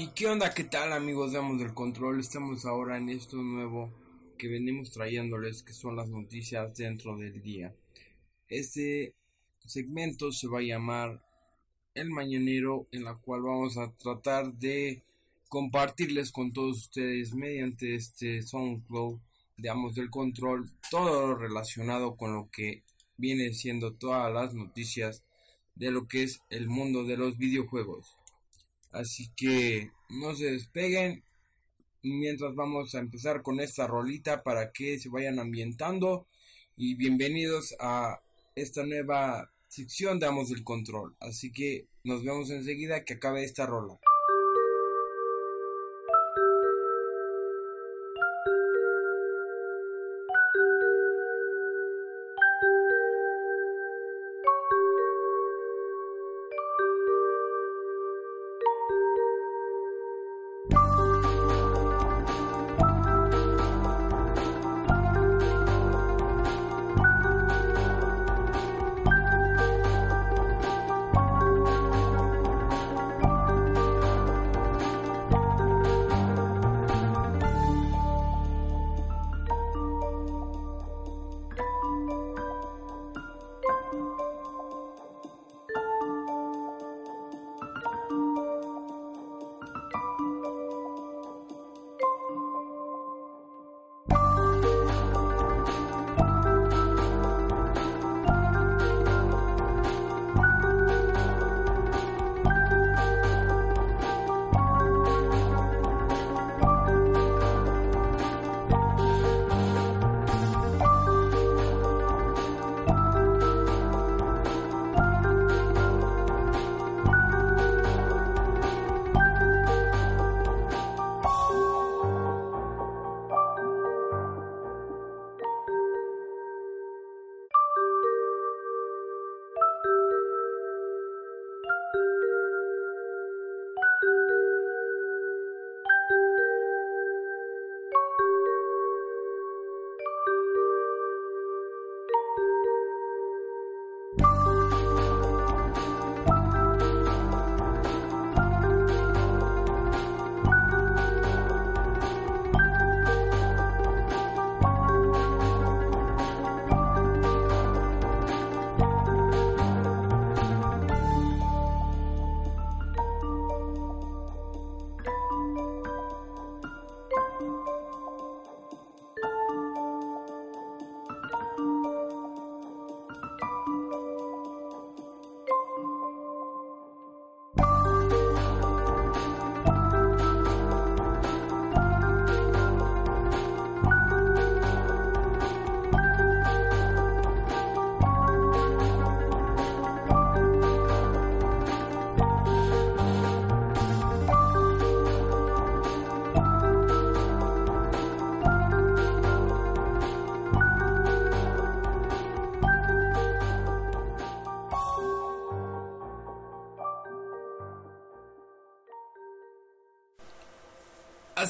¿Y qué onda? ¿Qué tal amigos de Amos del Control? Estamos ahora en esto nuevo que venimos trayéndoles que son las noticias dentro del día. Este segmento se va a llamar El Mañanero en la cual vamos a tratar de compartirles con todos ustedes mediante este SoundCloud de Amos del Control todo lo relacionado con lo que viene siendo todas las noticias de lo que es el mundo de los videojuegos. Así que no se despeguen mientras vamos a empezar con esta rolita para que se vayan ambientando y bienvenidos a esta nueva sección de Amos del Control. Así que nos vemos enseguida que acabe esta rola.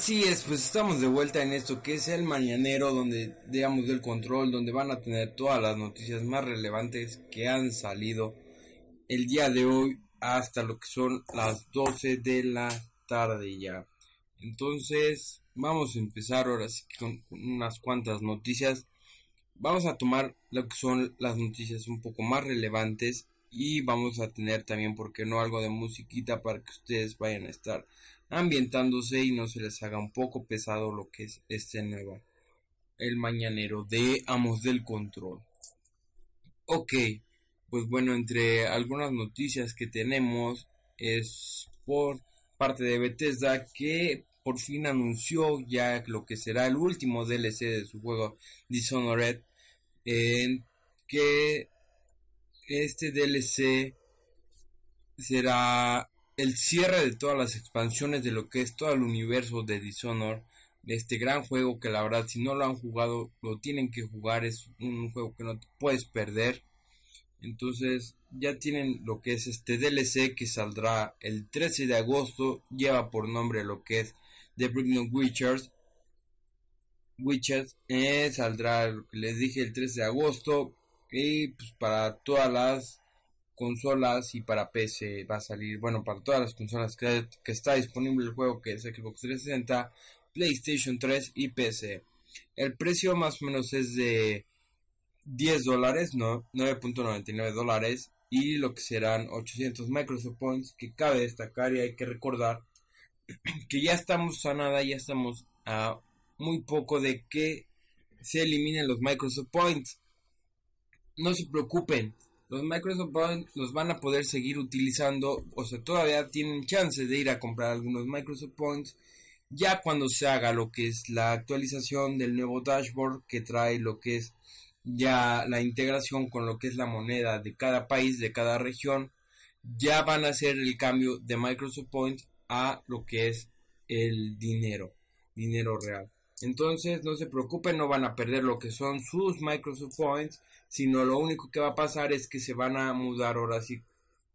Así es, pues estamos de vuelta en esto que es el mañanero donde digamos del control, donde van a tener todas las noticias más relevantes que han salido el día de hoy hasta lo que son las 12 de la tarde ya. Entonces, vamos a empezar ahora sí con unas cuantas noticias. Vamos a tomar lo que son las noticias un poco más relevantes y vamos a tener también, porque no, algo de musiquita para que ustedes vayan a estar ambientándose y no se les haga un poco pesado lo que es este nuevo, el mañanero de Amos del Control. Ok, pues bueno, entre algunas noticias que tenemos es por parte de Bethesda que por fin anunció ya lo que será el último DLC de su juego Dishonored, en que este DLC será el cierre de todas las expansiones de lo que es todo el universo de Dishonored. Este gran juego que la verdad si no lo han jugado lo tienen que jugar. Es un juego que no te puedes perder. Entonces ya tienen lo que es este DLC que saldrá el 13 de agosto. Lleva por nombre lo que es The Brignon Witchers. Witchers eh, saldrá, les dije, el 13 de agosto. Y pues para todas las consolas y para PC va a salir, bueno, para todas las consolas que, que está disponible el juego que es Xbox 360, PlayStation 3 y PC. El precio más o menos es de 10 dólares, no, 9.99 dólares y lo que serán 800 Microsoft Points que cabe destacar y hay que recordar que ya estamos a nada, ya estamos a muy poco de que se eliminen los Microsoft Points. No se preocupen, los Microsoft Points los van a poder seguir utilizando, o sea, todavía tienen chance de ir a comprar algunos Microsoft Points ya cuando se haga lo que es la actualización del nuevo dashboard que trae lo que es ya la integración con lo que es la moneda de cada país, de cada región, ya van a hacer el cambio de Microsoft Points a lo que es el dinero, dinero real. Entonces no se preocupen, no van a perder lo que son sus Microsoft Points, sino lo único que va a pasar es que se van a mudar ahora sí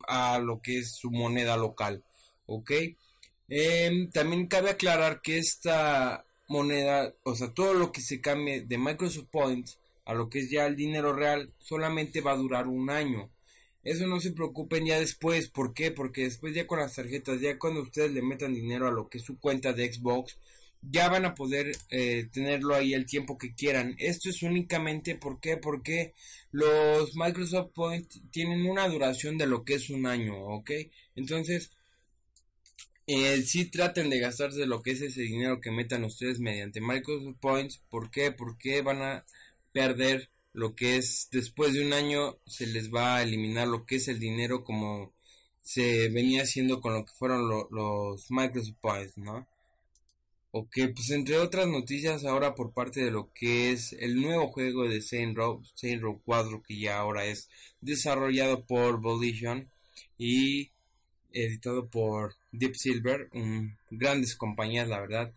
a lo que es su moneda local, ¿ok? Em, también cabe aclarar que esta moneda, o sea, todo lo que se cambie de Microsoft Points a lo que es ya el dinero real, solamente va a durar un año. Eso no se preocupen ya después. ¿Por qué? Porque después ya con las tarjetas, ya cuando ustedes le metan dinero a lo que es su cuenta de Xbox, ya van a poder eh, tenerlo ahí el tiempo que quieran. Esto es únicamente ¿por qué? porque los Microsoft Points tienen una duración de lo que es un año, ¿ok? Entonces, eh, sí traten de gastarse lo que es ese dinero que metan ustedes mediante Microsoft Points. ¿Por qué? Porque van a perder lo que es después de un año se les va a eliminar lo que es el dinero como se venía haciendo con lo que fueron los Microsoft Points, ¿no? Ok, pues entre otras noticias ahora por parte de lo que es el nuevo juego de Saint Row, Saint Row 4 que ya ahora es desarrollado por Volition y editado por Deep Silver, grandes compañías la verdad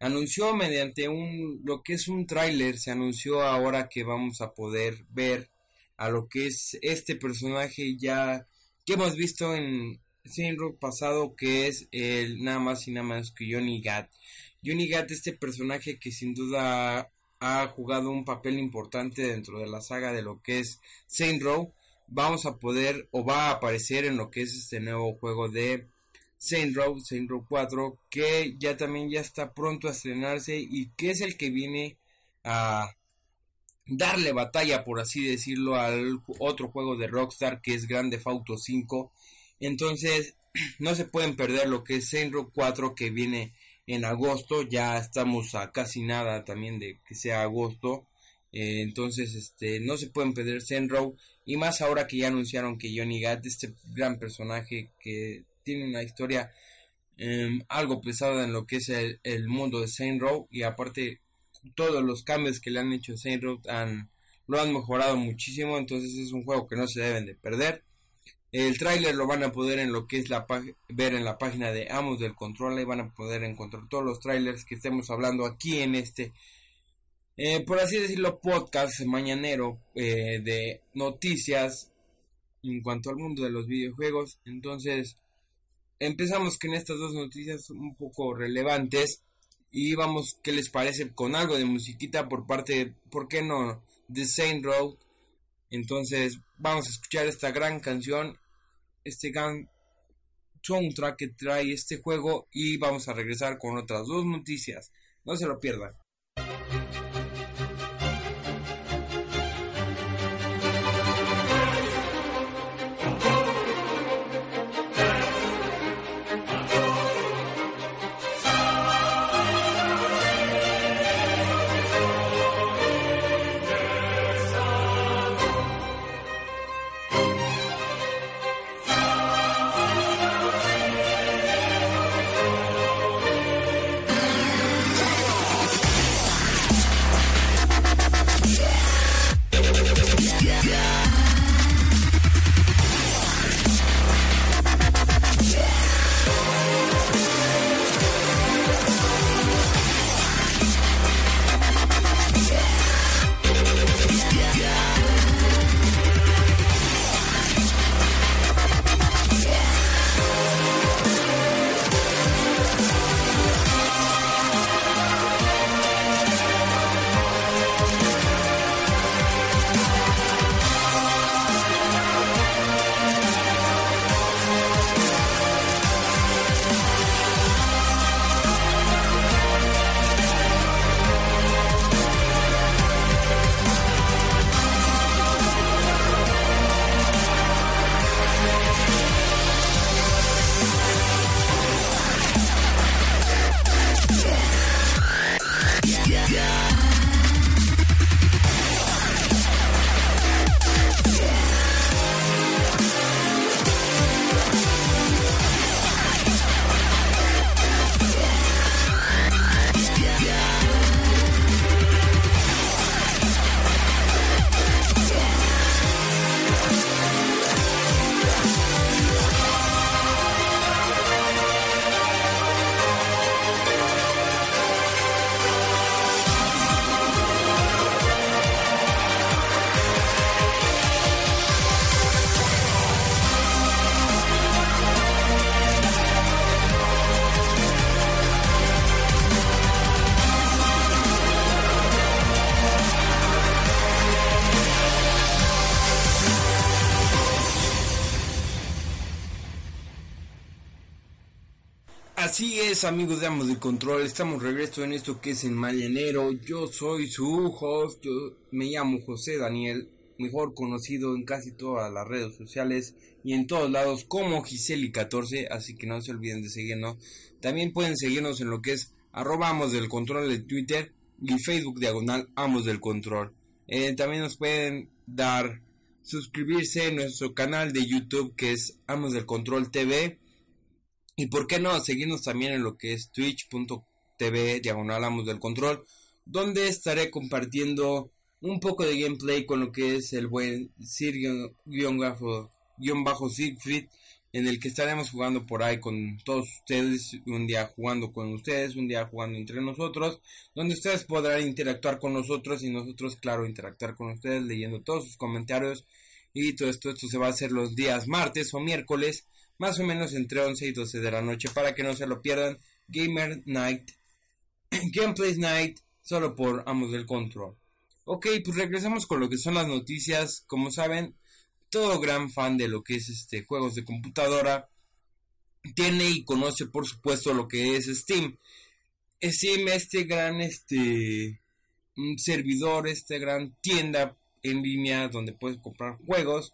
anunció mediante un lo que es un tráiler se anunció ahora que vamos a poder ver a lo que es este personaje ya que hemos visto en Saint pasado que es el nada más y nada más que Johnny Gat. Johnny Gat este personaje que sin duda ha jugado un papel importante dentro de la saga de lo que es Saint Row vamos a poder o va a aparecer en lo que es este nuevo juego de Saint Row, Saint Row 4, que ya también ya está pronto a estrenarse y que es el que viene a darle batalla, por así decirlo, al otro juego de Rockstar que es Grande Auto 5. Entonces, no se pueden perder lo que es Saint Row 4 que viene en agosto, ya estamos a casi nada también de que sea agosto. Eh, entonces, este, no se pueden perder Saint Row y más ahora que ya anunciaron que Johnny Gat, este gran personaje que tiene una historia em, algo pesada en lo que es el, mundo de Saint Row y aparte todos los cambios que le han hecho a Saint Row han, lo han mejorado muchísimo entonces es un juego que no se deben de perder el tráiler lo van a poder en lo que es la ver en la página de Amos del Control y van a poder encontrar todos los trailers que estemos hablando aquí en este eh, por así decirlo podcast mañanero eh, de noticias en cuanto al mundo de los videojuegos entonces empezamos con estas dos noticias un poco relevantes y vamos, ¿qué les parece? Con algo de musiquita por parte, ¿por qué no? The Saint Road. Entonces vamos a escuchar esta gran canción, este gran soundtrack que trae este juego y vamos a regresar con otras dos noticias. No se lo pierdan. Así es, amigos de Amos de Control, estamos regreso en esto que es el Mañanero. Yo soy su host, yo me llamo José Daniel, mejor conocido en casi todas las redes sociales y en todos lados como Giseli14, así que no se olviden de seguirnos. También pueden seguirnos en lo que es arroba Amos del Control de Twitter y Facebook diagonal Amos del Control. Eh, también nos pueden dar suscribirse en nuestro canal de YouTube que es Amos del Control TV y por qué no, seguirnos también en lo que es twitch.tv diagonal del control, donde estaré compartiendo un poco de gameplay con lo que es el buen Sir-Siegfried, en el que estaremos jugando por ahí con todos ustedes, un día jugando con ustedes, un día jugando entre nosotros, donde ustedes podrán interactuar con nosotros y nosotros, claro, interactuar con ustedes leyendo todos sus comentarios. Y todo esto, esto se va a hacer los días martes o miércoles más o menos entre 11 y 12 de la noche para que no se lo pierdan. Gamer Night, Gameplays Night, solo por Amos del Control. Ok, pues regresamos con lo que son las noticias. Como saben, todo gran fan de lo que es este juegos de computadora tiene y conoce por supuesto lo que es Steam. Steam, este gran este servidor, esta gran tienda en línea donde puedes comprar juegos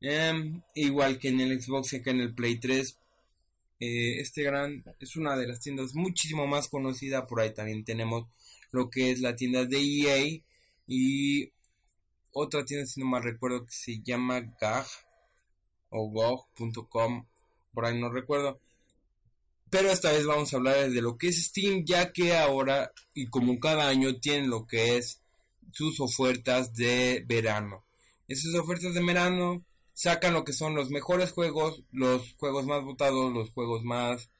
Em, igual que en el Xbox y que en el Play 3. Eh, este gran es una de las tiendas muchísimo más conocida. Por ahí también tenemos lo que es la tienda de EA y otra tienda, si no mal recuerdo, que se llama GAG o GOG.com. Por ahí no recuerdo. Pero esta vez vamos a hablar de lo que es Steam, ya que ahora y como cada año tienen lo que es sus ofertas de verano. Esas ofertas de verano sacan lo que son los mejores juegos, los juegos más votados, los juegos más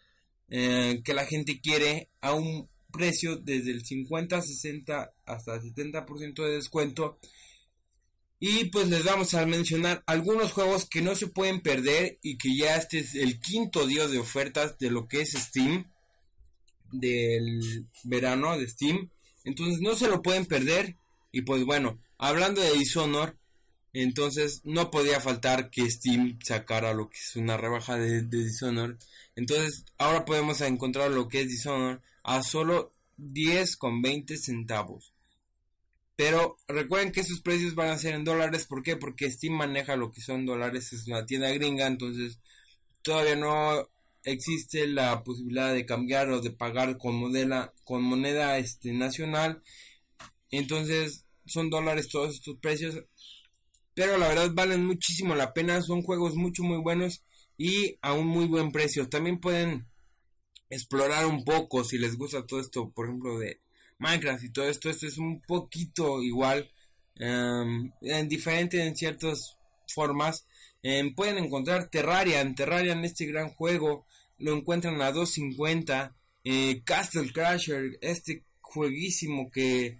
eh, que la gente quiere a un precio desde el 50, 60 hasta el 70% de descuento. Y pues les vamos a mencionar algunos juegos que no se pueden perder y que ya este es el quinto día de ofertas de lo que es Steam del verano de Steam. Entonces no se lo pueden perder. Y pues bueno, hablando de Dishonor, entonces no podía faltar que Steam sacara lo que es una rebaja de, Dishonored. Entonces ahora podemos encontrar lo que es Dishonored a solo 10 con 20 centavos. Pero recuerden que esos precios van a ser en dólares. ¿Por qué? Porque Steam maneja lo que son dólares. Es una tienda gringa. Entonces todavía no existe la posibilidad de cambiar o de pagar con, moneda, con moneda este, nacional. Entonces son dólares todos estos precios pero la verdad valen muchísimo la pena, son juegos mucho muy buenos y a un muy buen precio. También pueden explorar un poco si les gusta todo esto, por ejemplo, de Minecraft y todo esto, esto es un poquito igual, em, en diferente en ciertas formas. Em, pueden encontrar Terraria, en Terraria en este gran juego lo encuentran a 2.50. Eh, Castle Crasher, este jueguísimo que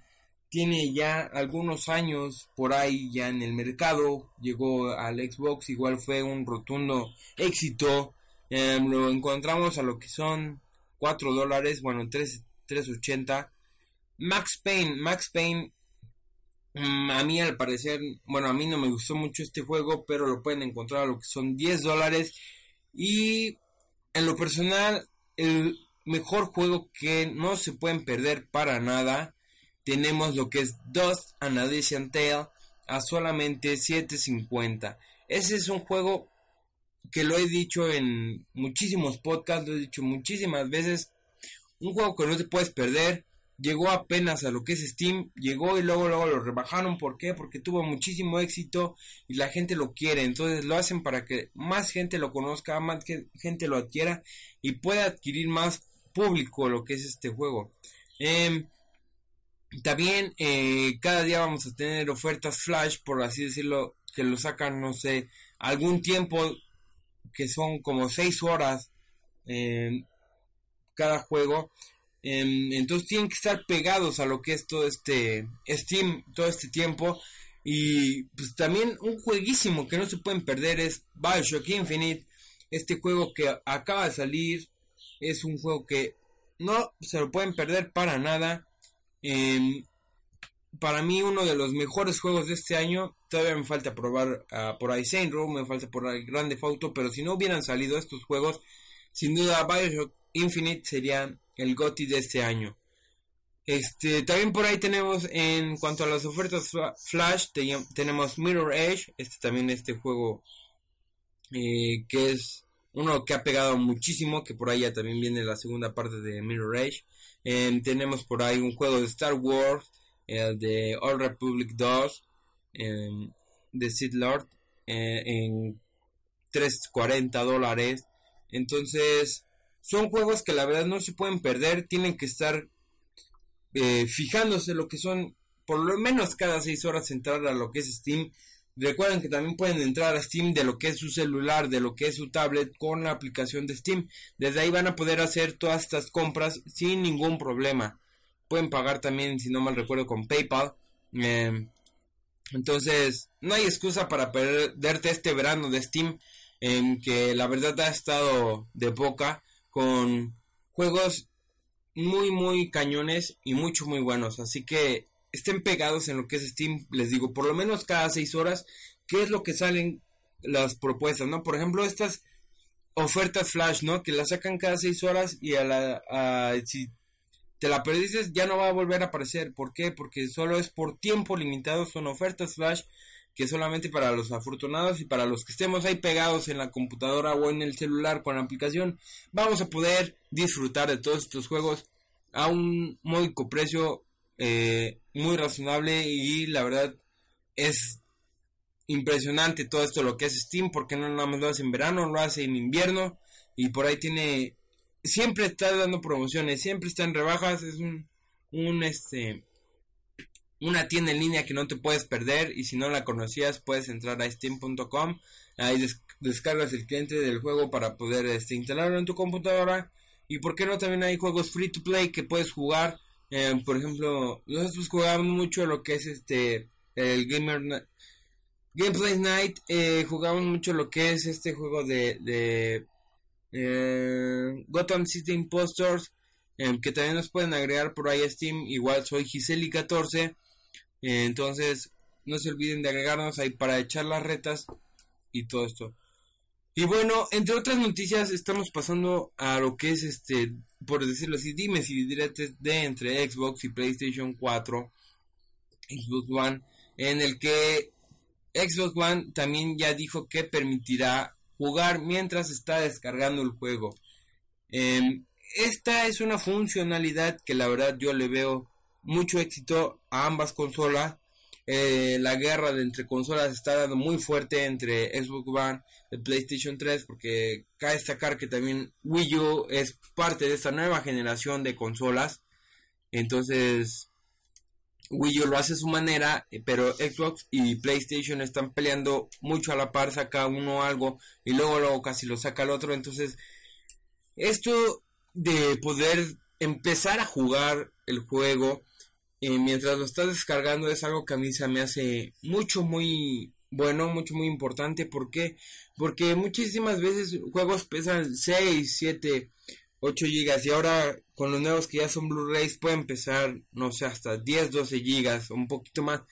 tiene ya algunos años por ahí ya en el mercado, llegó al Xbox, igual fue un rotundo éxito, em, lo encontramos a lo que son 4 dólares, bueno, 3, 3.80. Max Payne, Max Payne, mm, a mí al parecer, bueno, a mí no me gustó mucho este juego, pero lo pueden encontrar a lo que son 10 dólares. Y en lo personal, el mejor juego que no se pueden perder para nada tenemos lo que es Dust and Tale a solamente 7.50. Ese es un juego que lo he dicho en muchísimos podcasts, lo he dicho muchísimas veces. Un juego que no te puedes perder. Llegó apenas a lo que es Steam, llegó y luego luego lo rebajaron. ¿Por qué? Porque tuvo muchísimo éxito y la gente lo quiere. Entonces lo hacen para que más gente lo conozca, más gente lo adquiera y pueda adquirir más público lo que es este juego. Eh, también eh, cada día vamos a tener ofertas flash, por así decirlo, que lo sacan, no sé, algún tiempo que son como 6 horas eh, cada juego. Em, entonces tienen que estar pegados a lo que es todo este Steam, todo este tiempo. Y pues también un jueguísimo que no se pueden perder es Bioshock Infinite. Este juego que acaba de salir es un juego que no se lo pueden perder para nada. Em, para mí uno de los mejores juegos de este año, todavía me falta probar uh, por ahí Saint Row, me falta por ahí Grande Auto, pero si no hubieran salido estos juegos, sin duda Bioshock Infinite sería el GOTY de este año. Este, también por ahí tenemos en cuanto a las ofertas Flash, tenemos Mirror Edge, este también este juego eh, que es uno que ha pegado muchísimo, que por ahí ya también viene la segunda parte de Mirror Edge. Em, tenemos por ahí un juego de Star Wars, el de All Republic 2, em, de Sith Lord, eh, en 340 dólares. Entonces, son juegos que la verdad no se pueden perder, tienen que estar eh, fijándose lo que son, por lo menos cada 6 horas entrar a lo que es Steam. Recuerden que también pueden entrar a Steam de lo que es su celular, de lo que es su tablet con la aplicación de Steam. Desde ahí van a poder hacer todas estas compras sin ningún problema. Pueden pagar también, si no mal recuerdo, con PayPal. Em, entonces, no hay excusa para perderte este verano de Steam, en que la verdad ha estado de boca con juegos muy, muy cañones y mucho, muy buenos. Así que estén pegados en lo que es Steam, les digo, por lo menos cada seis horas, qué es lo que salen las propuestas, ¿no? Por ejemplo, estas ofertas flash, ¿no? Que las sacan cada seis horas y a la, si te la perdiste ya no va a volver a aparecer. ¿Por qué? Porque solo es por tiempo limitado, son ofertas flash que solamente para los afortunados y para los que estemos ahí pegados en la computadora o en el celular con la aplicación, vamos a poder disfrutar de todos estos juegos a un módico precio eh, muy razonable y la verdad es impresionante todo esto lo que es Steam porque no nada más lo hace en verano, lo hace en invierno y por ahí tiene siempre está dando promociones, siempre está en rebajas, es un, un este una tienda en línea que no te puedes perder y si no la conocías puedes entrar a steam.com ahí descargas el cliente del juego para poder este, instalarlo en tu computadora y por qué no también hay juegos free to play que puedes jugar eh, por ejemplo nosotros jugamos mucho lo que es este el gamer gameplay night eh, jugamos mucho lo que es este juego de, de eh, Gotham City Impostors que también nos pueden agregar por ahí a Steam igual soy Giseli14 eh, entonces, no se olviden de agregarnos ahí para echar las retas y todo esto. Y bueno, entre otras noticias, estamos pasando a lo que es este, por decirlo así, dime si diretes de entre Xbox y PlayStation 4, Xbox One, en el que Xbox One también ya dijo que permitirá jugar mientras está descargando el juego. Em, esta es una funcionalidad que la verdad yo le veo mucho éxito a ambas consolas. Eh, la guerra de entre consolas está dando muy fuerte entre Xbox One y PlayStation 3 porque cabe destacar que también Wii U es parte de esta nueva generación de consolas. Entonces Wii U lo hace a su manera, eh, pero Xbox y PlayStation están peleando mucho a la par, saca uno algo y luego luego casi lo saca el otro. Entonces esto de poder empezar a jugar el juego mientras lo estás descargando es algo que a mí se me hace mucho, muy bueno, mucho, muy importante. ¿Por qué? Porque muchísimas veces juegos pesan 6, 7, 8 gigas y ahora con los nuevos que ya son Blu-rays pueden pesar, no sé, hasta 10, 12 gigas, un poquito más.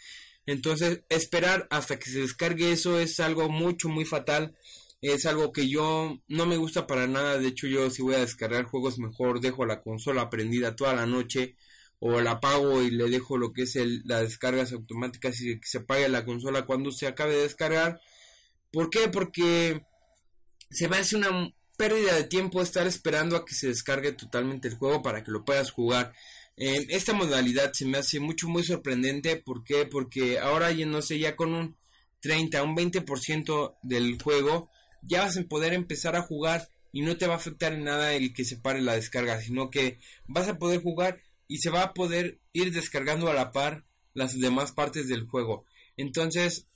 Entonces, esperar hasta que se descargue eso es algo mucho, muy fatal. Es algo que yo no me gusta para nada. De hecho, yo si voy a descargar juegos mejor dejo la consola prendida toda la noche o la apago y le dejo lo que es el, las descargas automáticas y que se apague la consola cuando se acabe de descargar. ¿Por qué? Porque se me hace una pérdida de tiempo estar esperando a que se descargue totalmente el juego para que lo puedas jugar. esta modalidad se me hace mucho muy sorprendente. ¿Por qué? Porque ahora ya no sé, ya con un 30, un 20% del juego ya vas a poder empezar a jugar y no te va a afectar en nada el que se pare la descarga, sino que vas a poder jugar y se va a poder ir descargando a la par las demás partes del juego. Entonces,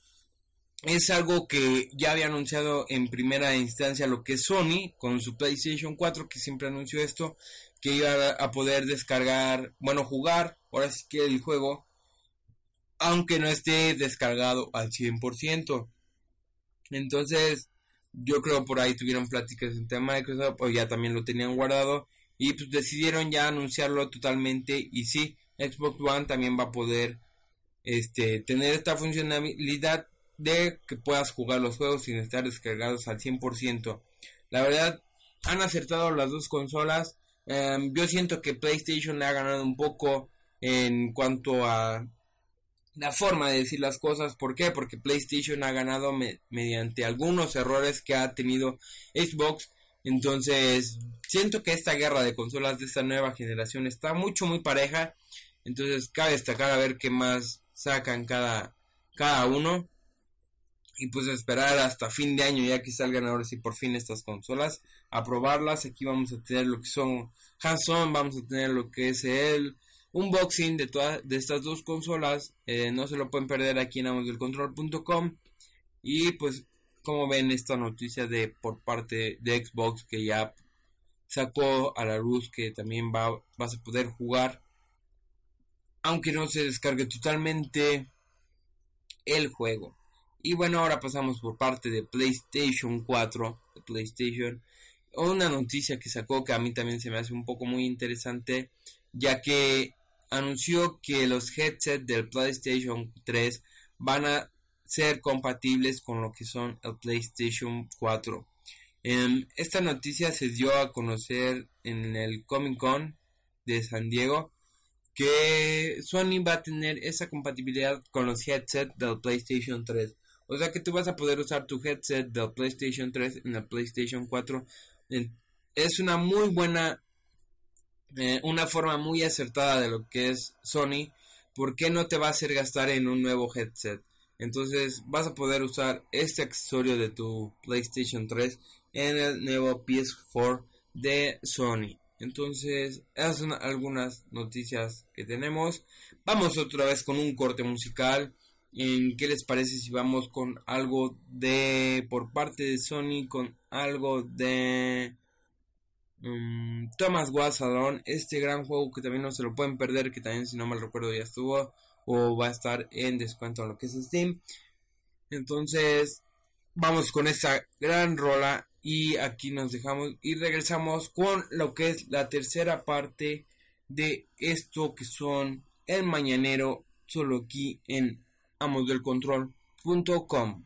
es algo que ya había anunciado en primera instancia lo que es Sony con su PlayStation 4 que siempre anunció esto, que iba a poder descargar, bueno, jugar, ahora sí que el juego, aunque no esté descargado al 100%. Entonces, yo creo por ahí tuvieron pláticas entre Microsoft o ya también lo tenían guardado y pues decidieron ya anunciarlo totalmente y sí, Xbox One también va a poder este tener esta funcionalidad de que puedas jugar los juegos sin estar descargados al 100%. La verdad han acertado las dos consolas. Em, yo siento que PlayStation le ha ganado un poco en cuanto a la forma de decir las cosas. ¿Por qué? Porque PlayStation ha ganado mediante algunos errores que ha tenido Xbox. Entonces, siento que esta guerra de consolas de esta nueva generación está mucho, muy pareja. Entonces, cabe destacar a ver qué más sacan cada, cada uno. Y pues esperar hasta fin de año ya que salgan ahora sí por fin estas consolas. A probarlas. Aquí vamos a tener lo que son hands-on. Vamos a tener lo que es el unboxing de todas de estas dos consolas. Eh, no se lo pueden perder aquí en amosdelcontrol.com. Y pues como ven esta noticia de por parte de Xbox que ya sacó a la luz que también va, vas a poder jugar. Aunque no se descargue totalmente el juego. Y bueno, ahora pasamos por parte de PlayStation 4, de PlayStation. Una noticia que sacó que a mí también se me hace un poco muy interesante, ya que anunció que los headsets del PlayStation 3 van a ser compatibles con lo que son el PlayStation 4. Em, esta noticia se dio a conocer en el Comic Con de San Diego que Sony va a tener esa compatibilidad con los headsets del PlayStation 3. O sea que tú vas a poder usar tu headset del PlayStation 3 en el PlayStation 4. Es una muy buena eh, una forma muy acertada de lo que es Sony, ¿por qué no te va a hacer gastar en un nuevo headset? Entonces vas a poder usar este accesorio de tu PlayStation 3 en el nuevo PS4 de Sony. Entonces, esas son algunas noticias que tenemos. Vamos otra vez con un corte musical. ¿En qué les parece si vamos con algo de por parte de Sony con algo de Um, Thomas Wassalon, este gran juego que también no se lo pueden perder, que también si no mal recuerdo ya estuvo o va a estar en descuento en lo que es Steam. Entonces, vamos con esta gran rola y aquí nos dejamos y regresamos con lo que es la tercera parte de esto que son el mañanero solo aquí en amosdelcontrol.com.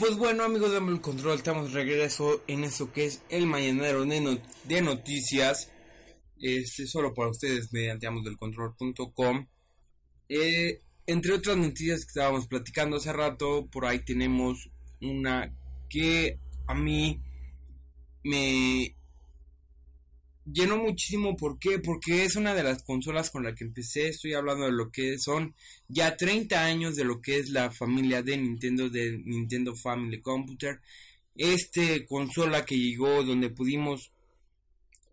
pues bueno amigos de el control, estamos de regreso en eso que es el mañanero de, noticias. Este solo para ustedes mediante amosdelcontrol.com. Eh, entre otras noticias que estábamos platicando hace rato, por ahí tenemos una que a mí me llenó muchísimo. ¿Por qué? Porque es una de las consolas con la que empecé. Estoy hablando de lo que son ya 30 años de lo que es la familia de Nintendo, de Nintendo Family Computer. Este consola que llegó donde pudimos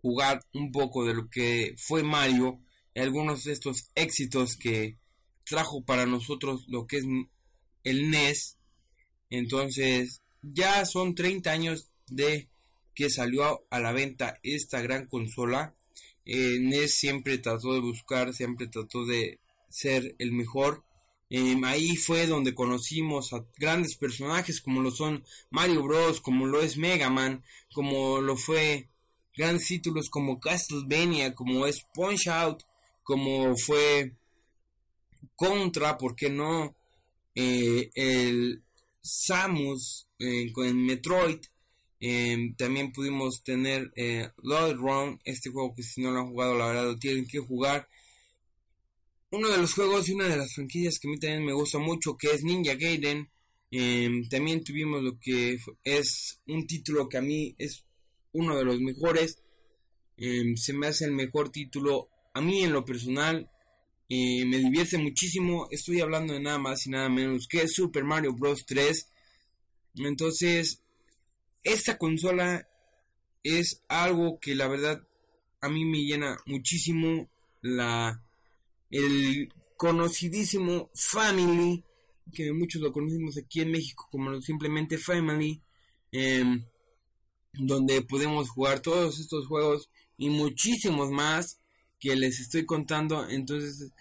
jugar un poco de lo que fue Mario. Algunos de estos éxitos que trajo para nosotros lo que es el NES. Entonces, ya son 30 años de que salió a la venta esta gran consola. Eh, NES siempre trató de buscar, siempre trató de ser el mejor. Em, ahí fue donde conocimos a grandes personajes como lo son Mario Bros, como lo es Mega Man, como lo fue grandes títulos como Castlevania, como es Punch Out, como fue Contra, ¿por qué no? Eh, el Samus eh, con Metroid, Em, también pudimos tener eh, Run, este juego que si no lo han jugado, la verdad lo tienen que jugar. Uno de los juegos y una de las franquicias que a mí también me gusta mucho, que es Ninja Gaiden. Em, también tuvimos lo que es un título que a mí es uno de los mejores. Em, se me hace el mejor título a mí en lo personal. Eh, me divierte muchísimo. Estoy hablando de nada más y nada menos que Super Mario Bros. 3. Entonces, esta consola es algo que la verdad a mí me llena muchísimo. La el conocidísimo Family que muchos lo conocimos aquí en México como simplemente Family em, donde podemos jugar todos estos juegos y muchísimos más que les estoy contando. Entonces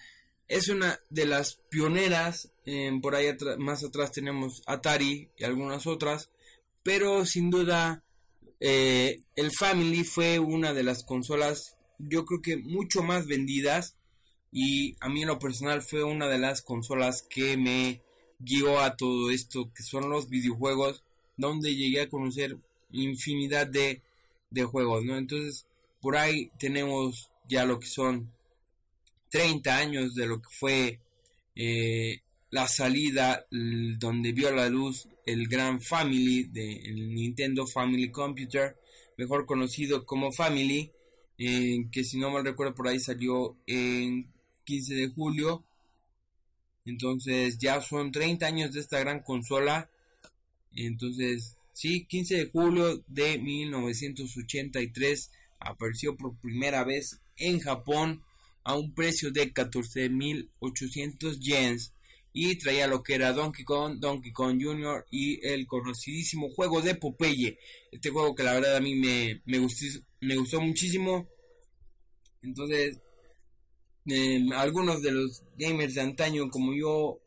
es una de las pioneras em, por ahí más atrás tenemos Atari y algunas otras pero sin duda eh, el Family fue una de las consolas yo creo que mucho más vendidas y a mí en lo personal fue una de las consolas que me guió a todo esto que son los videojuegos donde llegué a conocer infinidad de, de juegos no entonces por ahí tenemos ya lo que son 30 años de lo que fue eh, la salida donde vio la luz el gran Family de Nintendo Family Computer, mejor conocido como Family, que si no mal recuerdo por ahí salió en 15 de julio. Entonces ya son 30 años de esta gran consola. Entonces, sí, 15 de julio de 1983 apareció por primera vez en Japón a un precio de 14.800 yens y traía lo que era Donkey Kong, Donkey Kong Jr. y el conocidísimo juego de Popeye. Este juego que la verdad a mí me, me, gustó, me gustó muchísimo. Entonces, em, algunos de los gamers de antaño como yo,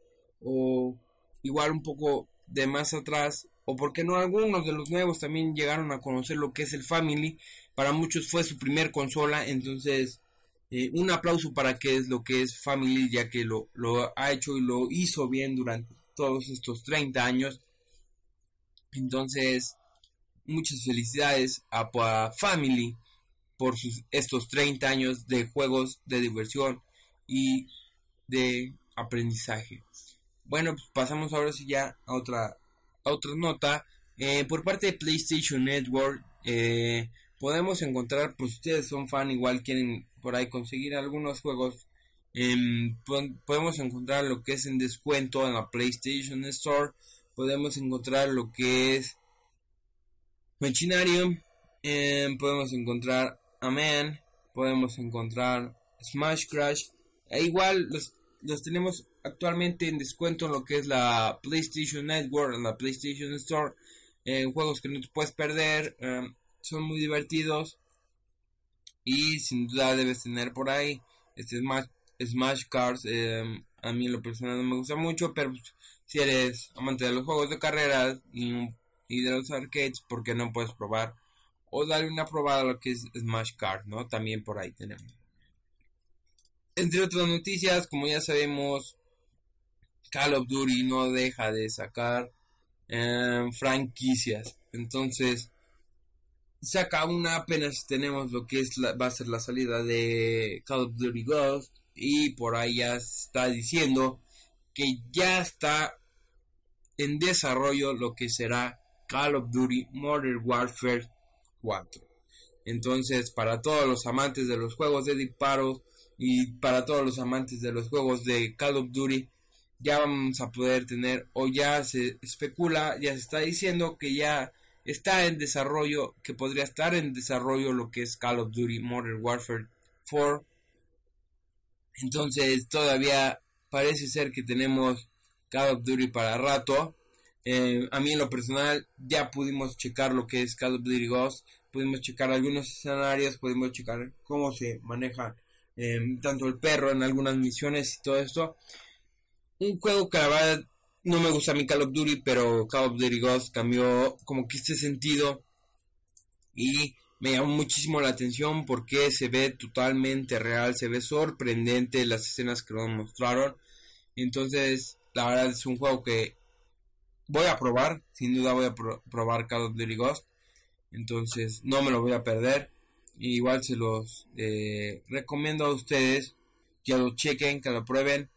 o igual un poco de más atrás, o porque no algunos de los nuevos también llegaron a conocer lo que es el Family. Para muchos fue su primer consola, entonces eh, un aplauso para que es lo que es Family, ya que lo, lo ha hecho y lo hizo bien durante todos estos 30 años. Entonces, muchas felicidades a, Family por sus, estos 30 años de juegos de diversión y de aprendizaje. Bueno, pues pasamos ahora sí ya a otra, a otra nota. Eh, por parte de PlayStation Network, eh, podemos encontrar, pues ustedes son fan, igual quieren por ahí conseguir algunos juegos. podemos encontrar lo que es en descuento en la PlayStation Store. Podemos encontrar lo que es Machinarium. Em, podemos encontrar Amen. Podemos encontrar Smash Crash. E igual los, los tenemos actualmente en descuento en lo que es la PlayStation Network, en la PlayStation Store. juegos que no te puedes perder. Em, son muy divertidos y sin duda debes tener por ahí. Este Smash, Smash Cars em, a mí lo personal no me gusta mucho pero pues, si eres amante de los juegos de carreras y, de los arcades porque no puedes probar o darle una probada a lo que es Smash Cars no también por ahí tenemos. Entre otras noticias como ya sabemos Call of Duty no deja de sacar em, franquicias. Entonces saca una apenas tenemos lo que es va a ser la salida de Call of Duty Ghost y por ahí ya está diciendo que ya está en desarrollo lo que será Call of Duty Modern Warfare 4. Entonces, para todos los amantes de los juegos de disparos y para todos los amantes de los juegos de Call of Duty, ya vamos a poder tener o ya se especula, ya se está diciendo que ya está en desarrollo, que podría estar en desarrollo lo que es Call of Duty Modern Warfare 4. Entonces todavía parece ser que tenemos Call of Duty para rato. Eh, a mí en lo personal ya pudimos checar lo que es Call of Duty Ghost, pudimos checar algunos escenarios, pudimos checar cómo se maneja eh, tanto el perro en algunas misiones y todo esto un juego que la verdad no me gusta mí Call of Duty, pero Call of Duty Ghost cambió como que este sentido y me llamó muchísimo la atención porque se ve totalmente real, se ve sorprendente las escenas que nos mostraron. Entonces, la verdad es un juego que voy a probar, sin duda voy a probar Call of Duty Ghost. Entonces, no me lo voy a perder. igual se los eh, recomiendo a ustedes que lo chequen, que lo prueben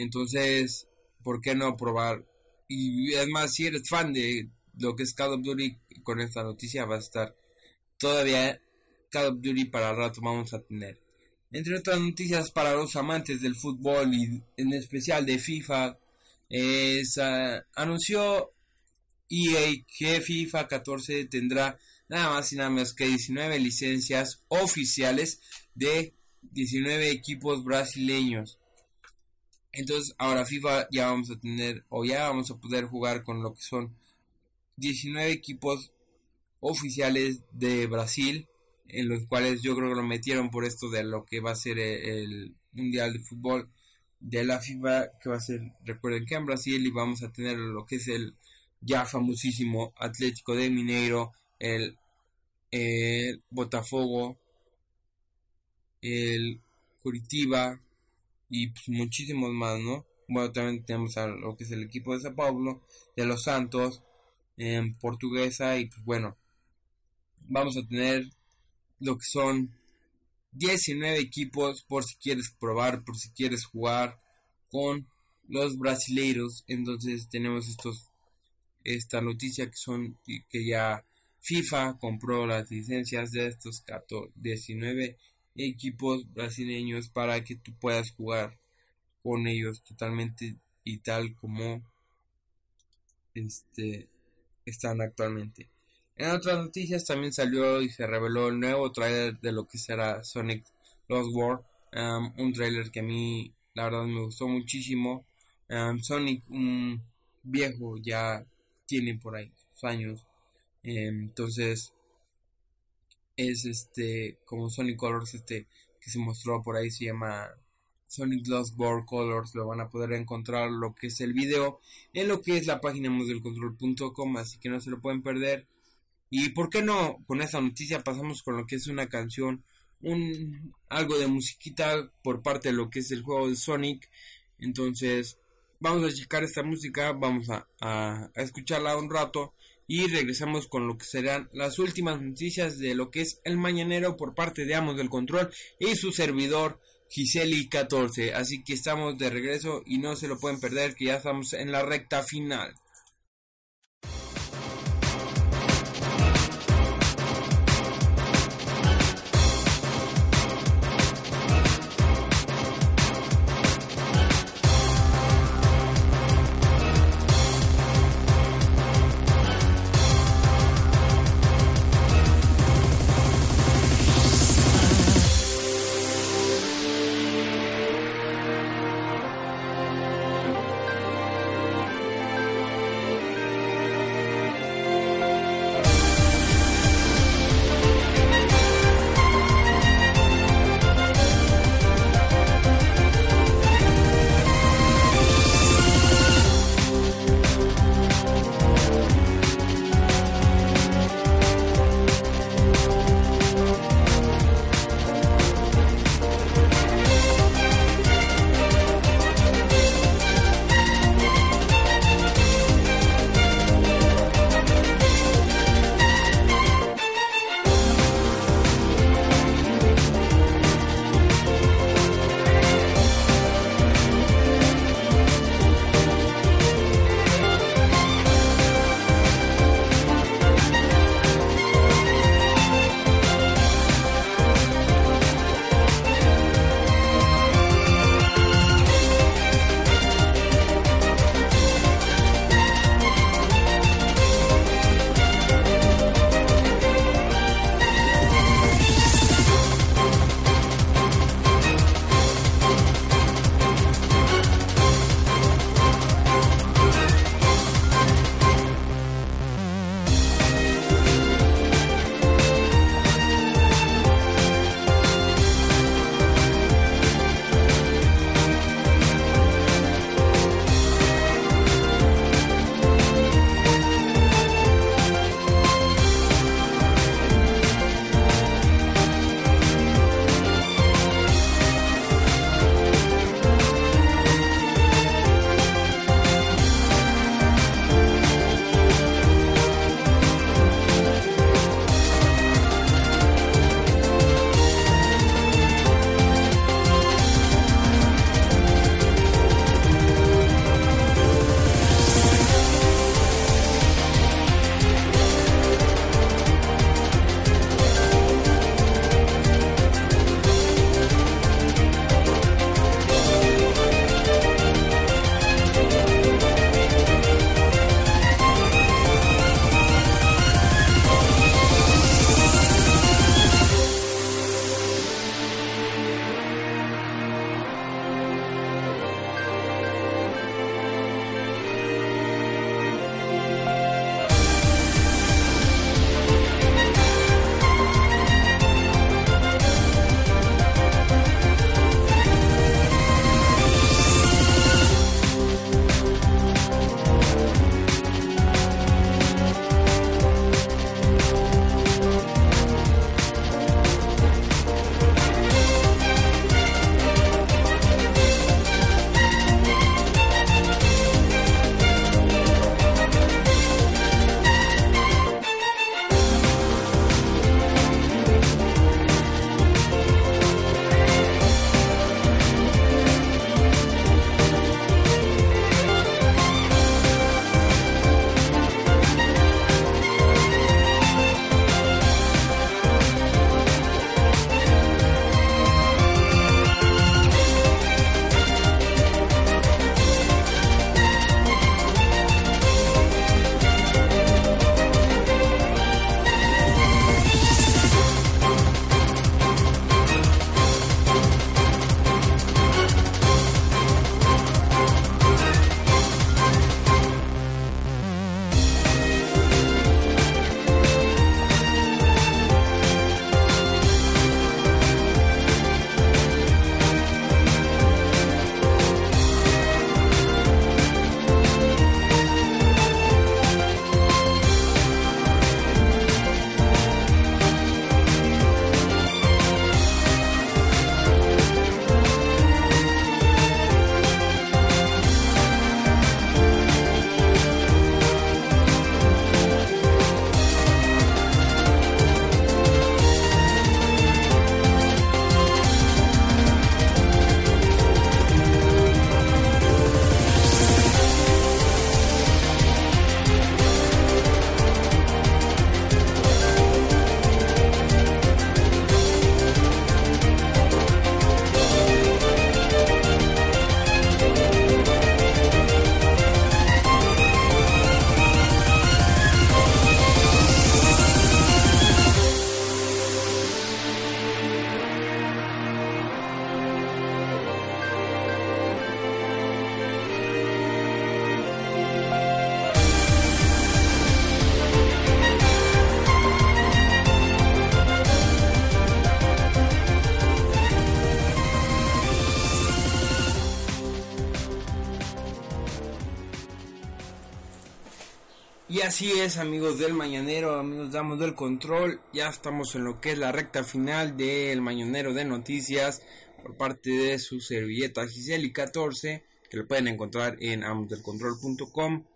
entonces, ¿por qué no probar? Y es más, si eres fan de lo que es Call of Duty, con esta noticia va a estar todavía Call of Duty para rato vamos a tener. Entre otras noticias para los amantes del fútbol y en especial de FIFA, es, ah, anunció EA que FIFA 14 tendrá nada más y nada menos que 19 licencias oficiales de 19 equipos brasileños. Entonces ahora FIFA ya vamos a tener o ya vamos a poder jugar con lo que son 19 equipos oficiales de Brasil, en los cuales yo creo que lo metieron por esto de lo que va a ser el, Mundial de Fútbol de la FIFA, que va a ser, recuerden que en Brasil y vamos a tener lo que es el ya famosísimo Atlético de Mineiro, el, el Botafogo, el Curitiba, y pues, muchísimos más, ¿no? Bueno, también tenemos a lo que es el equipo de Sao Paulo, de los Santos, en Portuguesa y pues bueno, vamos a tener lo que son 19 equipos por si quieres probar, por si quieres jugar con los brasileiros. Entonces tenemos estos esta noticia que son que ya FIFA compró las licencias de estos 14, 19 equipos brasileños para que tú puedas jugar con ellos totalmente y tal como este están actualmente. En otras noticias también salió y se reveló el nuevo trailer de lo que será Sonic Lost World, un trailer que a mí la verdad me gustó muchísimo. Sonic, un viejo, ya tiene por ahí sus años, em, entonces es este como Sonic Colors este que se mostró por ahí se llama Sonic Lost World Colors lo van a poder encontrar lo que es el video en lo que es la página modelcontrol.com así que no se lo pueden perder. Y por qué no con esta noticia pasamos con lo que es una canción un algo de musiquita por parte de lo que es el juego de Sonic. Entonces vamos a checar esta música vamos a escucharla un rato y regresamos con lo que serán las últimas noticias de lo que es el mañanero por parte de Amos del Control y su servidor Giseli 14. Así que estamos de regreso y no se lo pueden perder que ya estamos en la recta final. Amigos del Mañanero, amigos damos del control. Ya estamos en lo que es la recta final del Mañanero de Noticias por parte de su servilleta Giseli 14, que lo pueden encontrar en amosdelcontrol.com.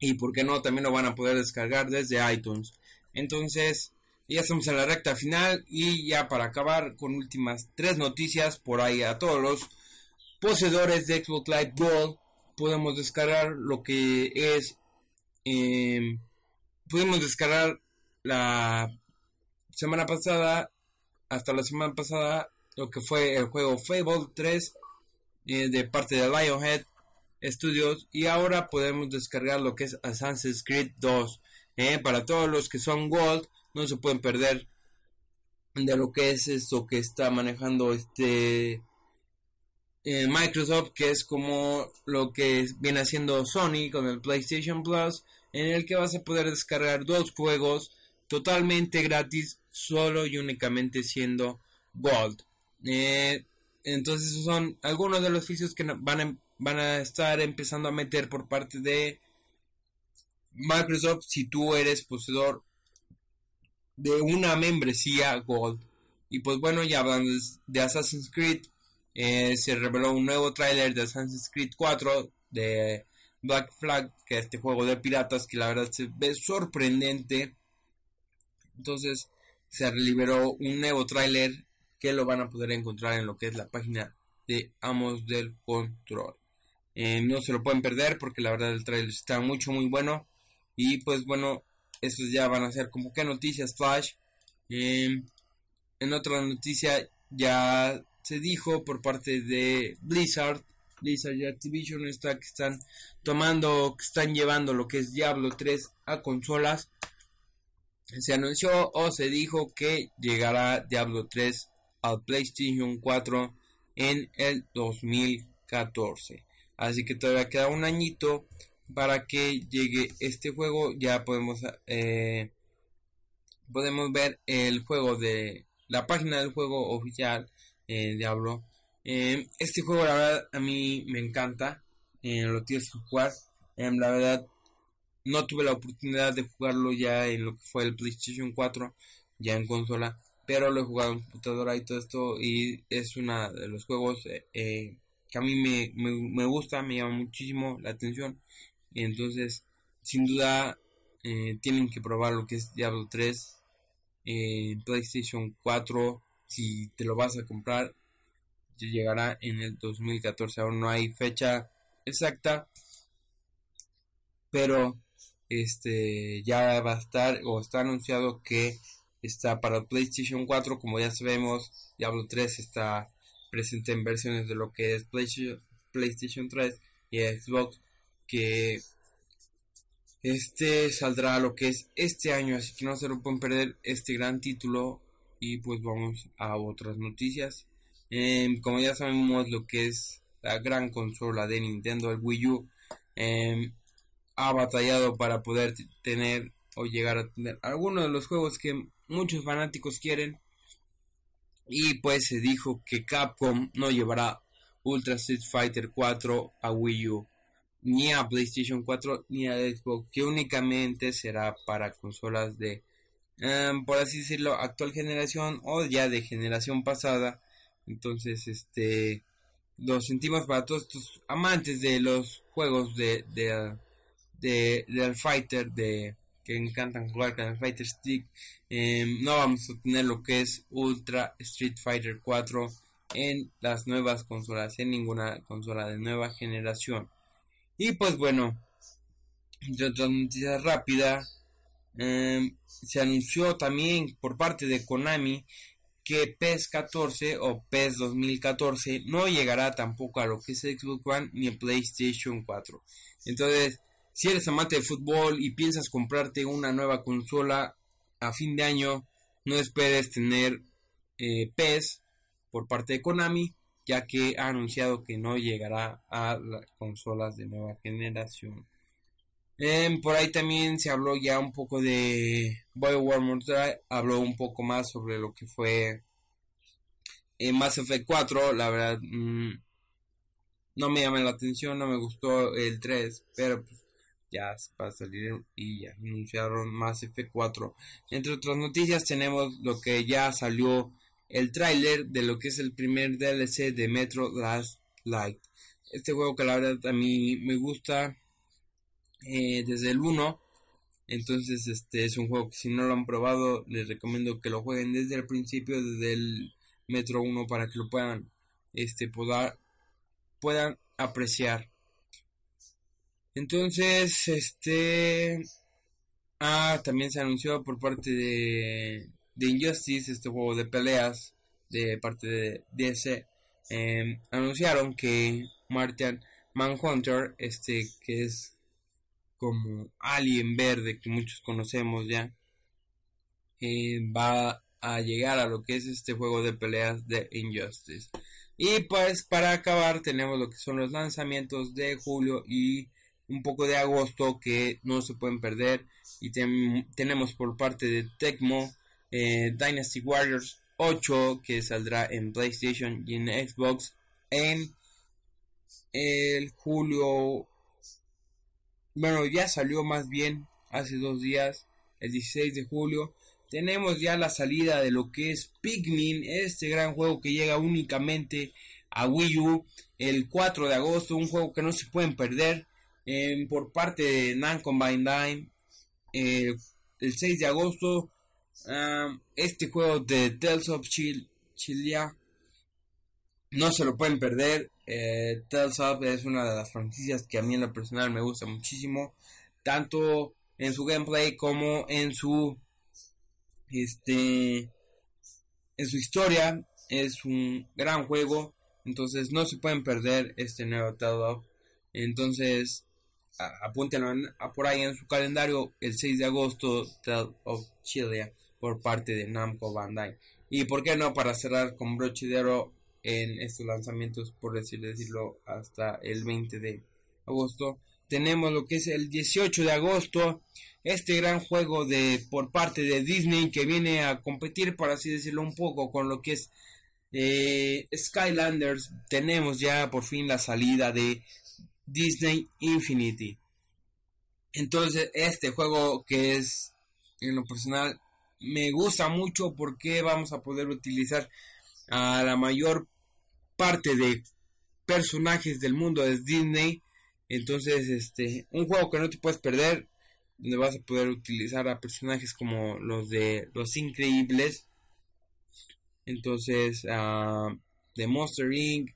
Y por qué no, también lo van a poder descargar desde iTunes. Entonces, ya estamos en la recta final y ya para acabar con últimas tres noticias por ahí a todos los poseedores de Xbox Live Gold podemos descargar lo que es eh, pudimos descargar la semana pasada, hasta la semana pasada, lo que fue el juego Fable 3 eh, de parte de Lionhead Studios y ahora podemos descargar lo que es Assassin's Creed 2 eh, para todos los que son Gold no se pueden perder de lo que es esto que está manejando este Microsoft que es como lo que viene haciendo Sony con el PlayStation Plus en el que vas a poder descargar dos juegos totalmente gratis, solo y únicamente siendo Gold. Eh, entonces son algunos de los oficios que van a, van a estar empezando a meter por parte de Microsoft si tú eres poseedor de una membresía Gold. Y pues bueno, ya hablando de Assassin's Creed, eh, se reveló un nuevo tráiler de Assassin's Creed 4 de Black Flag, que es este juego de piratas que la verdad se ve sorprendente. Entonces se liberó un nuevo tráiler que lo van a poder encontrar en lo que es la página de Amos del Control. Eh, no se lo pueden perder porque la verdad el tráiler está mucho muy bueno. Y pues bueno, estos ya van a ser como que noticias flash. Eh, en otra noticia ya se dijo por parte de Blizzard Blizzard y Activision está que están tomando, que están llevando lo que es Diablo 3 a consolas. Se anunció o se dijo que llegará Diablo 3 al PlayStation 4 en el 2014. Así que todavía queda un añito para que llegue este juego. Ya podemos eh, podemos ver el juego de la página del juego oficial eh, Diablo eh, este juego, la verdad, a mí me encanta. Eh, lo tienes que jugar. Eh, la verdad, no tuve la oportunidad de jugarlo ya en lo que fue el PlayStation 4, ya en consola. Pero lo he jugado en computadora y todo esto. Y es uno de los juegos que a mí me, me, gusta, me llama muchísimo la atención. Entonces, sin duda, tienen que probar lo que es Diablo 3. PlayStation 4, si te lo vas a comprar, llegará en el 2014. Aún no hay fecha exacta, pero este ya va a estar o está anunciado que está para PlayStation 4, como ya sabemos, Diablo 3 está presente en versiones de lo que es PlayStation, PlayStation 3 y Xbox que este saldrá lo que es este año, así que no se lo pueden perder este gran título y pues vamos a otras noticias. Em, como ya sabemos lo que es la gran consola de Nintendo, el Wii U, em, ha batallado para poder tener o llegar a tener algunos de los juegos que muchos fanáticos quieren. Y pues se dijo que Capcom no llevará Ultra Street Fighter 4 a Wii U, ni a PlayStation 4, ni a Xbox, que únicamente será para consolas de, em, por así decirlo, actual generación o ya de generación pasada entonces, este, lo sentimos para todos estos amantes de los juegos de, de, de, del fighter, de que encantan jugar con el Fighter Stick. Em, no vamos a tener lo que es Ultra Street Fighter 4 en las nuevas consolas, en ninguna consola de nueva generación. Y pues bueno, de otra noticia rápida, em, se anunció también por parte de Konami que PES 14 o PES 2014 no llegará tampoco a lo que es Xbox One ni a PlayStation 4. Entonces, si eres amante de fútbol y piensas comprarte una nueva consola a fin de año, no esperes tener eh, PES por parte de Konami, ya que ha anunciado que no llegará a las consolas de nueva generación. Em, por ahí también se habló ya un poco de BioWare Drive, habló un poco más sobre lo que fue en Mass Effect 4, la verdad mm, no me llama la atención, no me gustó el 3, pero pues, ya va a salir y ya anunciaron más F4. Entre otras noticias tenemos lo que ya salió el tráiler de lo que es el primer DLC de Metro Last Light. Este juego que la verdad a mí me gusta eh, desde el 1. Entonces este es un juego que si no lo han probado les recomiendo que lo jueguen desde el principio, desde el Metro 1 para que lo puedan este puedan apreciar. Entonces, este. Ah, también se anunció por parte de, de Injustice, este juego de peleas, de parte de DC. Em, anunciaron que Martian Manhunter, este que es como Alien Verde que muchos conocemos ya, eh, va a llegar a lo que es este juego de peleas de Injustice. Y pues para acabar tenemos lo que son los lanzamientos de julio y un poco de agosto que no se pueden perder. Y tenemos por parte de Tecmo eh, Dynasty Warriors 8 que saldrá en PlayStation y en Xbox en el julio. Bueno, ya salió más bien hace dos días, el 16 de julio. Tenemos ya la salida de lo que es Pikmin, este gran juego que llega únicamente a Wii U el 4 de agosto, un juego que no se pueden perder por parte de Namco Bandai eh, el 6 de agosto este juego de Tales of Chill Chilia no se lo pueden perder. Eh, Tales of es una de las franquicias que a mí en lo personal me gusta muchísimo tanto en su gameplay como en su este en su historia. Es un gran juego entonces no se pueden perder este nuevo Tales of. Entonces apúntenlo por ahí en su calendario el 6 de agosto Tale of Chile por parte de Namco Bandai. Y por qué no para cerrar con broche de oro en estos lanzamientos por decirlo hasta el 20 de agosto tenemos lo que es el 18 de agosto este gran juego de por parte de Disney que viene a competir por así decirlo un poco con lo que es eh, Skylanders tenemos ya por fin la salida de Disney Infinity. Entonces, este juego que es en lo personal me gusta mucho porque vamos a poder utilizar a la mayor parte de personajes del mundo de Disney. Entonces, este, un juego que no te puedes perder, donde vas a poder utilizar a personajes como los de Los Increíbles. Entonces, uh, de Monster Inc.,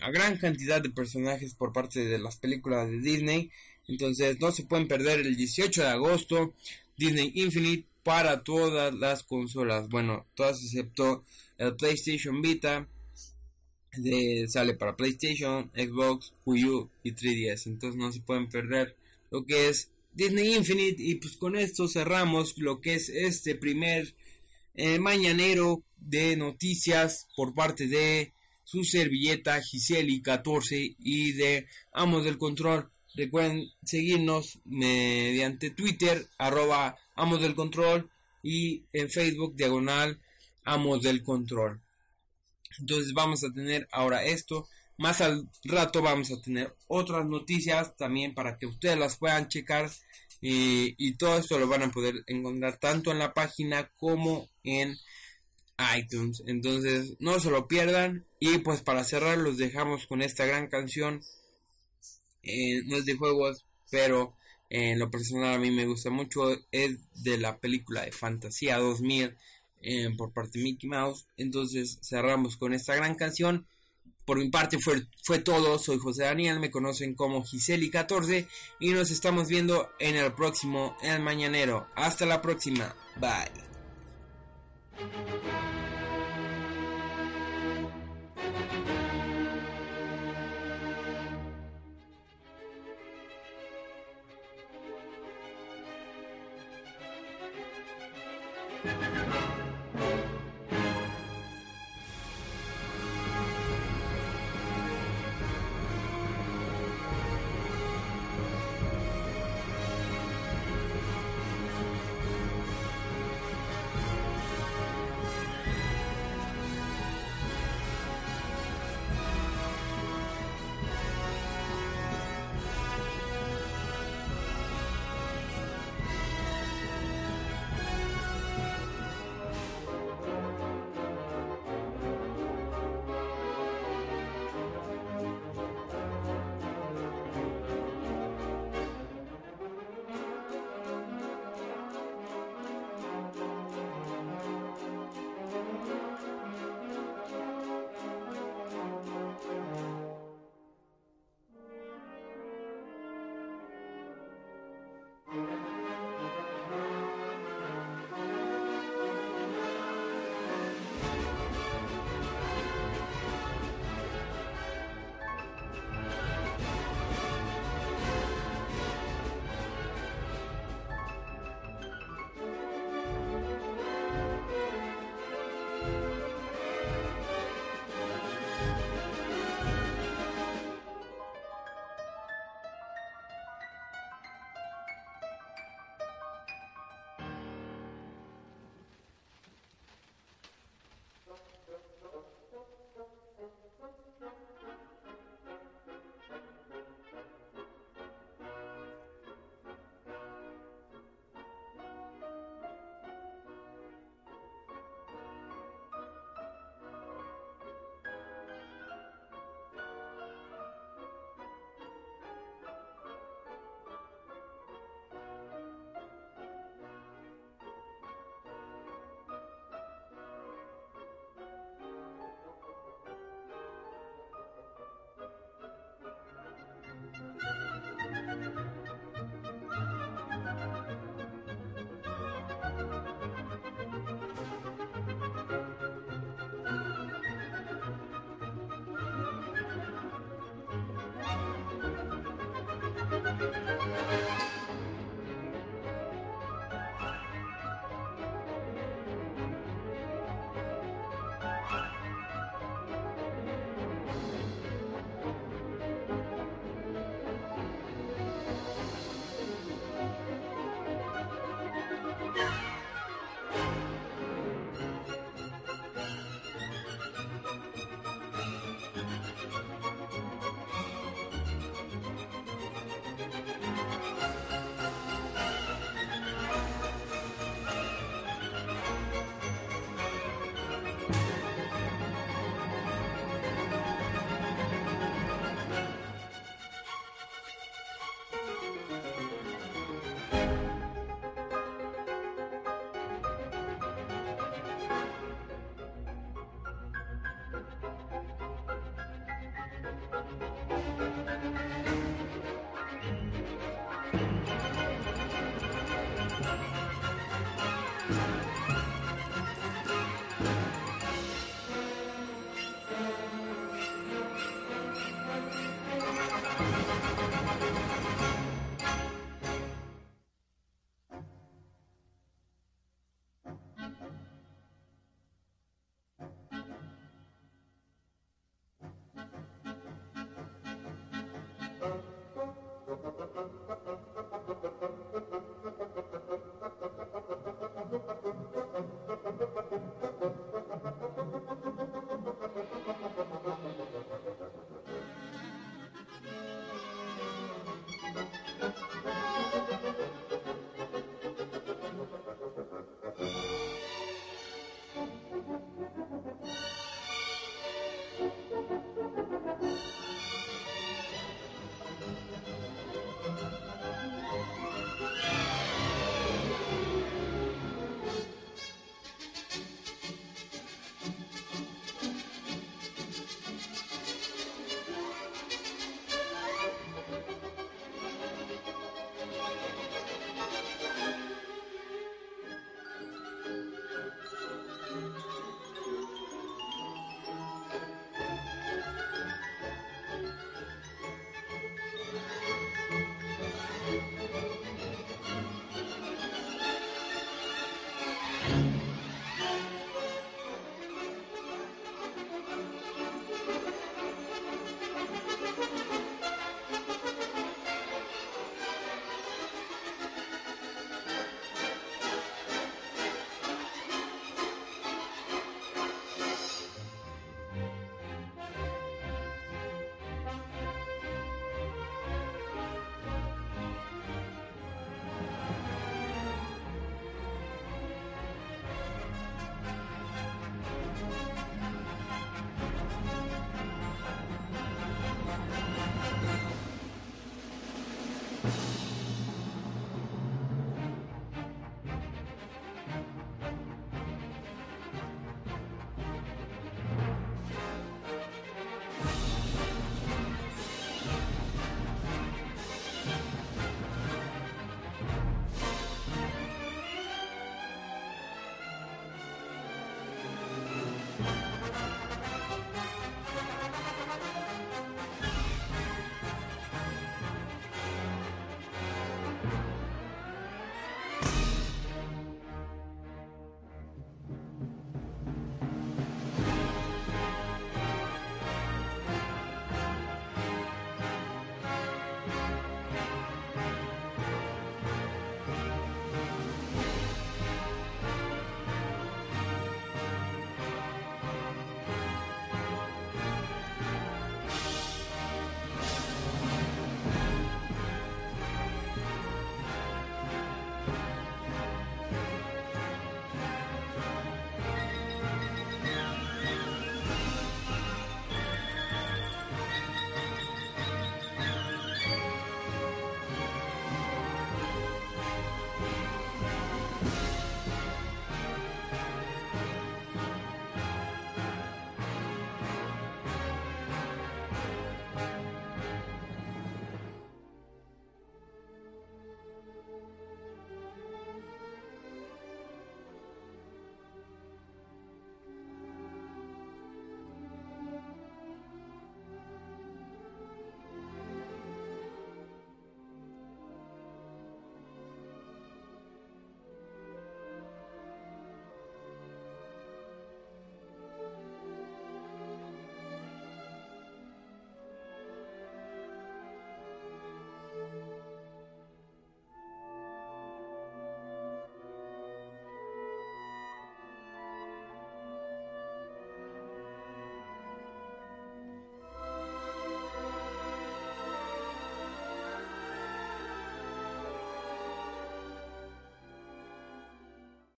a gran cantidad de personajes por parte de las películas de Disney. Entonces no se pueden perder el 18 de agosto Disney Infinite para todas las consolas. Bueno, todas excepto el PlayStation Vita. Sale para PlayStation, Xbox, Wii U y 3DS. Entonces no se pueden perder lo que es Disney Infinite. Y pues con esto cerramos lo que es este primer eh, mañanero de noticias por parte de su servilleta Giseli 14 y de Amos del Control. Recuerden seguirnos mediante Twitter, arroba Amos del Control y en Facebook, diagonal Amos del Control. Entonces vamos a tener ahora esto. Más al rato vamos a tener otras noticias también para que ustedes las puedan checar. Y, todo esto lo van a poder encontrar tanto en la página como en iTunes. Entonces, no se lo pierdan. Y pues para cerrar, los dejamos con esta gran canción. Eh, no es de juegos, pero en lo personal a mí me gusta mucho. Es de la película de Fantasía 2000 eh, por parte de Mickey Mouse. Entonces, cerramos con esta gran canción. Por mi parte fue, fue todo. Soy José Daniel. Me conocen como Giseli14. Y nos estamos viendo en el próximo, el mañanero. Hasta la próxima. Bye.